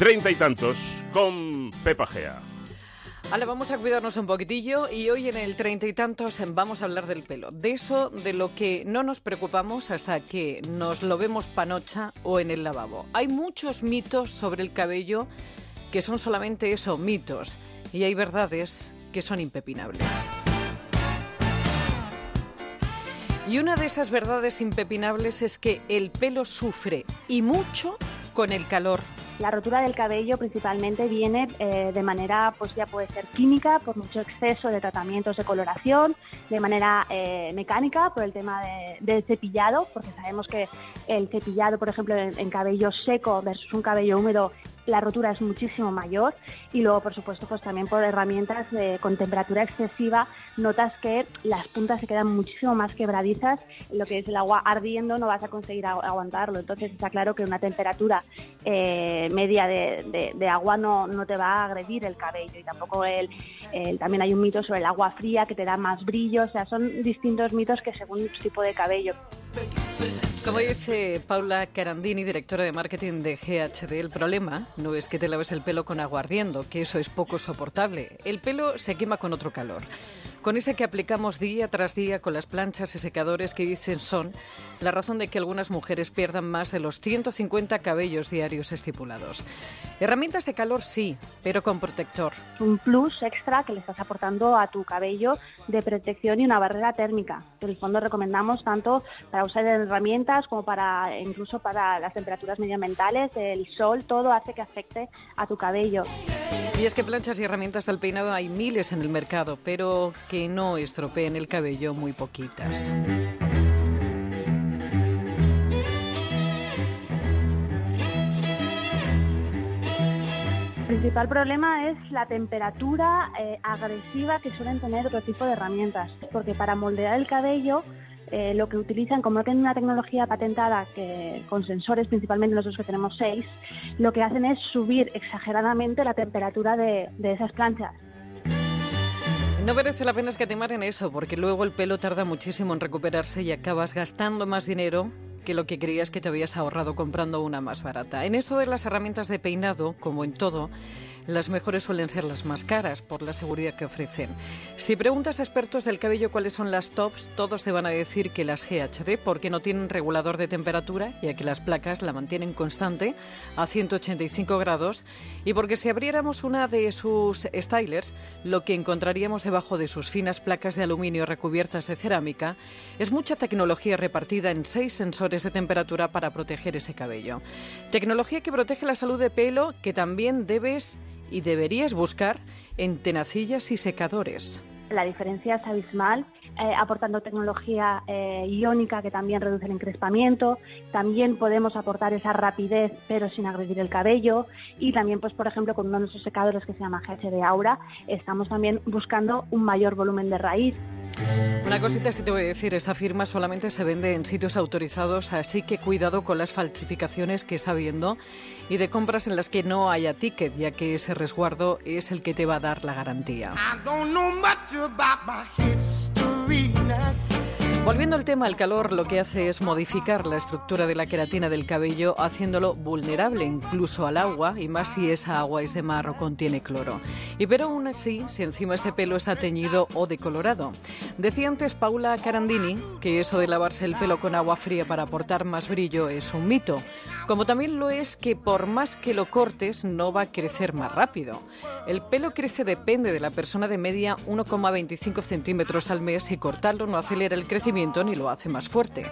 Treinta y tantos con Pepa Gea. Ahora vamos a cuidarnos un poquitillo y hoy en el treinta y tantos vamos a hablar del pelo. De eso, de lo que no nos preocupamos hasta que nos lo vemos panocha o en el lavabo. Hay muchos mitos sobre el cabello que son solamente eso, mitos. Y hay verdades que son impepinables. Y una de esas verdades impepinables es que el pelo sufre y mucho con el calor la rotura del cabello principalmente viene eh, de manera, pues ya puede ser química, por mucho exceso de tratamientos de coloración, de manera eh, mecánica, por el tema del cepillado, porque sabemos que el cepillado, por ejemplo, en, cabello seco versus un cabello húmedo la rotura es muchísimo mayor y luego por supuesto pues también por herramientas con temperatura excesiva notas que las puntas se quedan muchísimo más quebradizas lo que es el agua ardiendo no vas a conseguir aguantarlo. Entonces está claro que una temperatura eh, media de, agua no, no, te va a agredir el cabello y tampoco el, también hay un mito sobre el agua fría que te da más brillo o sea son distintos mitos que según tipo de cabello como dice Paula Carandini, directora de marketing de GHD, el problema no es que te laves el pelo con agua que eso es poco soportable. El pelo se quema con otro calor con ese que aplicamos día tras día con las planchas y secadores que dicen son la razón de que algunas mujeres pierdan más de los 150 cabellos diarios estipulados. Herramientas de calor sí, pero con protector. Un plus extra que le estás aportando a tu cabello de protección y una barrera térmica. En el fondo recomendamos tanto para usar herramientas como para incluso para las temperaturas medioambientales, el sol, todo hace que afecte a tu cabello. Y es que planchas y herramientas al peinado hay miles en el mercado, pero que no estropeen el cabello muy poquitas. El principal problema es la temperatura eh, agresiva que suelen tener otro tipo de herramientas, porque para moldear el cabello eh, lo que utilizan, como tienen una tecnología patentada que, con sensores, principalmente nosotros que tenemos seis, lo que hacen es subir exageradamente la temperatura de esas planchas. No merece la pena escatimar en eso, porque luego el pelo tarda muchísimo en recuperarse y acabas gastando más dinero que lo que creías que te habías ahorrado comprando una más barata. En esto de las herramientas de peinado, como en todo, las mejores suelen ser las más caras por la seguridad que ofrecen. Si preguntas a expertos del cabello cuáles son las tops, todos te van a decir que las GHD porque no tienen regulador de temperatura, ya que las placas la mantienen constante a 185 grados, y porque si abriéramos una de sus stylers, lo que encontraríamos debajo de sus finas placas de aluminio recubiertas de cerámica es mucha tecnología repartida en seis sensores de temperatura para proteger ese cabello. Tecnología que protege la salud de pelo que también debes y deberías buscar en tenacillas y secadores. La diferencia es abismal, eh, aportando tecnología eh, iónica que también reduce el encrespamiento. También podemos aportar esa rapidez, pero sin agredir el cabello. Y también, pues, por ejemplo, con uno de nuestros secadores que se llama GHD Aura, estamos también buscando un mayor volumen de raíz. Una cosita sí te voy a decir, esta firma solamente se vende en sitios autorizados, así que cuidado con las falsificaciones que está habiendo y de compras en las que no haya ticket, ya que ese resguardo es el que te va a dar la garantía. not Volviendo al tema, el calor lo que hace es modificar la estructura de la queratina del cabello, haciéndolo vulnerable incluso al agua, y más si esa agua es de mar o contiene cloro. Y pero aún así, si encima ese pelo está teñido o decolorado. Decía antes Paula Carandini que eso de lavarse el pelo con agua fría para aportar más brillo es un mito, como también lo es que por más que lo cortes no va a crecer más rápido. El pelo crece depende de la persona de media 1,25 centímetros al mes y cortarlo no acelera el crecimiento ni lo hace más fuerte.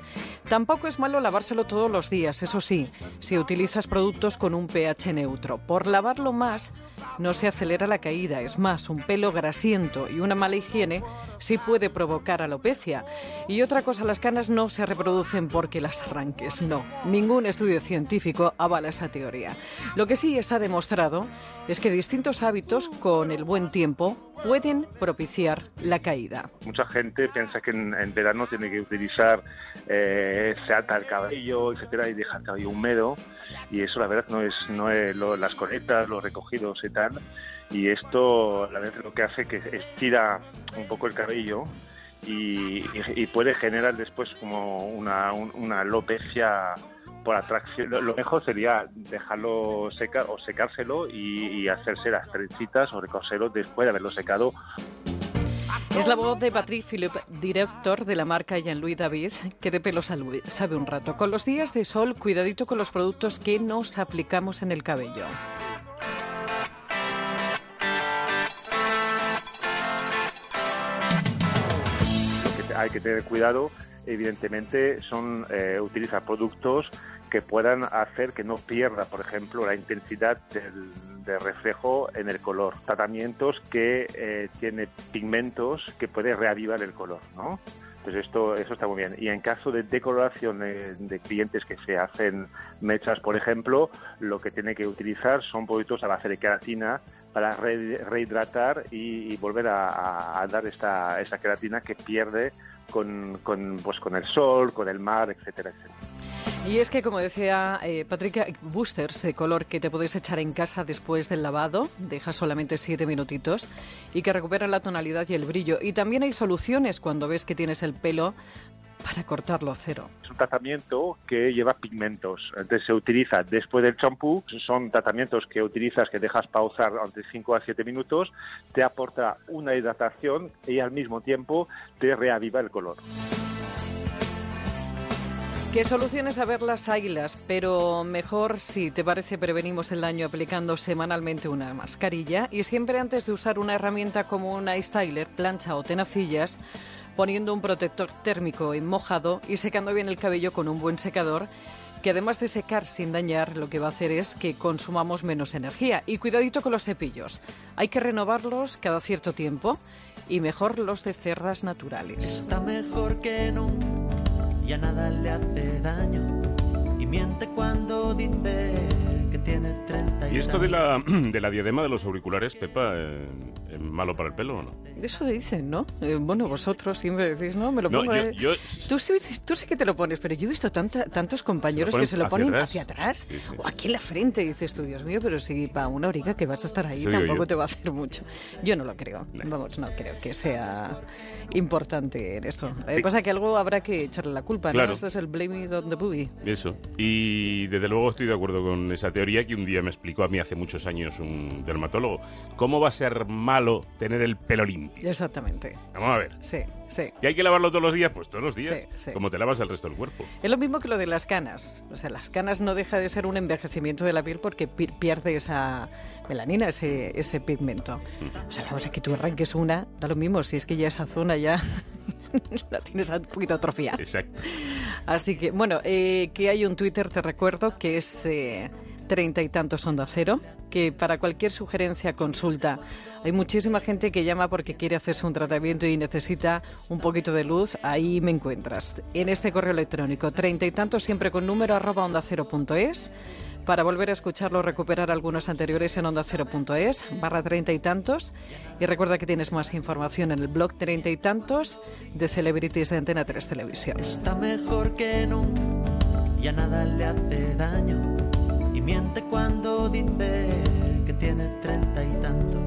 Tampoco es malo lavárselo todos los días, eso sí, si utilizas productos con un pH neutro. Por lavarlo más, no se acelera la caída, es más, un pelo grasiento y una mala higiene sí puede provocar alopecia. Y otra cosa, las canas no se reproducen porque las arranques, no. Ningún estudio científico avala esa teoría. Lo que sí está demostrado es que distintos hábitos con el buen tiempo pueden propiciar la caída. Mucha gente piensa que en, verano tiene que utilizar, eh, se ata el cabello, etcétera, y deja el cabello húmedo, y eso la verdad no es, no es las coletas, los recogidos y tal, y esto la verdad lo que hace que estira un poco el cabello y, puede generar después como una, una alopecia por atracción. Lo, mejor sería dejarlo secar o secárselo y, hacerse las trencitas o recosero después de haberlo secado. Es la voz de Patrick Philip, director de la marca Jean-Louis David, que de pelo sabe un rato. Con los días de sol, cuidadito con los productos que nos aplicamos en el cabello. hay que tener cuidado, evidentemente, son eh, utilizar productos que puedan hacer que no pierda, por ejemplo, la intensidad del, reflejo en el color. Tratamientos que eh, tienen pigmentos que pueden reavivar el color, ¿no? Entonces esto, eso está muy bien. Y en caso de decoloración de, clientes que se hacen mechas, por ejemplo, lo que tiene que utilizar son productos a base de queratina para rehidratar y, volver a, dar esta, queratina que pierde con, con, pues, con el sol, con el mar, etcétera, etcétera. Y es que, como decía eh, Patricia, boosters de color que te puedes echar en casa después del lavado, deja solamente siete minutitos, y que recuperan la tonalidad y el brillo. Y también hay soluciones cuando ves que tienes el pelo para cortarlo a cero. Es un tratamiento que lleva pigmentos. Entonces se utiliza después del champú. Son tratamientos que utilizas, que dejas pausar entre 5 a 7 minutos. Te aporta una hidratación y al mismo tiempo te reaviva el color. ¿Qué soluciones a ver las águilas? Pero mejor si te parece prevenimos el daño aplicando semanalmente una mascarilla y siempre antes de usar una herramienta como un styler, plancha o tenacillas, poniendo un protector térmico en mojado y secando bien el cabello con un buen secador que además de secar sin dañar, lo que va a hacer es que consumamos menos energía. Y cuidadito con los cepillos. Hay que renovarlos cada cierto tiempo y mejor los de cerdas naturales. Está mejor que nunca y a nada le hace daño y miente cuando dice que tiene 30 y, ¿Y esto de la, de la diadema de los auriculares, Pepa, eh, ¿es malo para el pelo o no? Eso dicen, ¿no? Eh, bueno, vosotros siempre decís, no, me lo pongo... Eh, tú, sí, tú, sí que te lo pones, pero yo he visto tanta, tantos compañeros que se lo ponen hacia atrás o aquí en la frente dices tú, Dios mío, pero si para una horica que vas a estar ahí tampoco te va a hacer mucho. Yo no lo creo, vamos, no creo que sea importante en esto. Pasa que algo habrá que echarle la culpa, ¿no? Esto es el blame it on the booty. Eso. Y desde luego estoy de acuerdo con esa teoría que un día me explicó a mí hace muchos años un dermatólogo. ¿Cómo va a ser malo tener el pelo limpio? Exactamente. Vamos a ver. Sí, sí. ¿Y hay que lavarlo todos los días? Pues todos los días. Como te lavas el resto del cuerpo. Es lo mismo que lo de las canas. O sea, las canas no deja de ser un envejecimiento de la piel porque pierde esa melanina, ese, ese pigmento. O sea, vamos a que tú arranques una, da lo mismo, si es que ya esa zona ya la tienes un poquito atrofiada. Exacto. Así que, bueno, eh, que hay un Twitter, te recuerdo, que es... Eh, treinta y tantos onda cero, que para cualquier sugerencia, consulta, hay muchísima gente que llama porque quiere hacerse un tratamiento y necesita un poquito de luz, ahí me encuentras. En este correo electrónico, treinta y tantos siempre con número arroba onda cero punto es, para volver a escucharlo, recuperar algunos anteriores en onda cero.es, barra treinta y tantos. Y recuerda que tienes más información en el blog treinta y tantos de Celebrities de Antena 3 Televisión. Está mejor que nunca y a nada le hace daño y miente cuando dice que tiene treinta y tantos.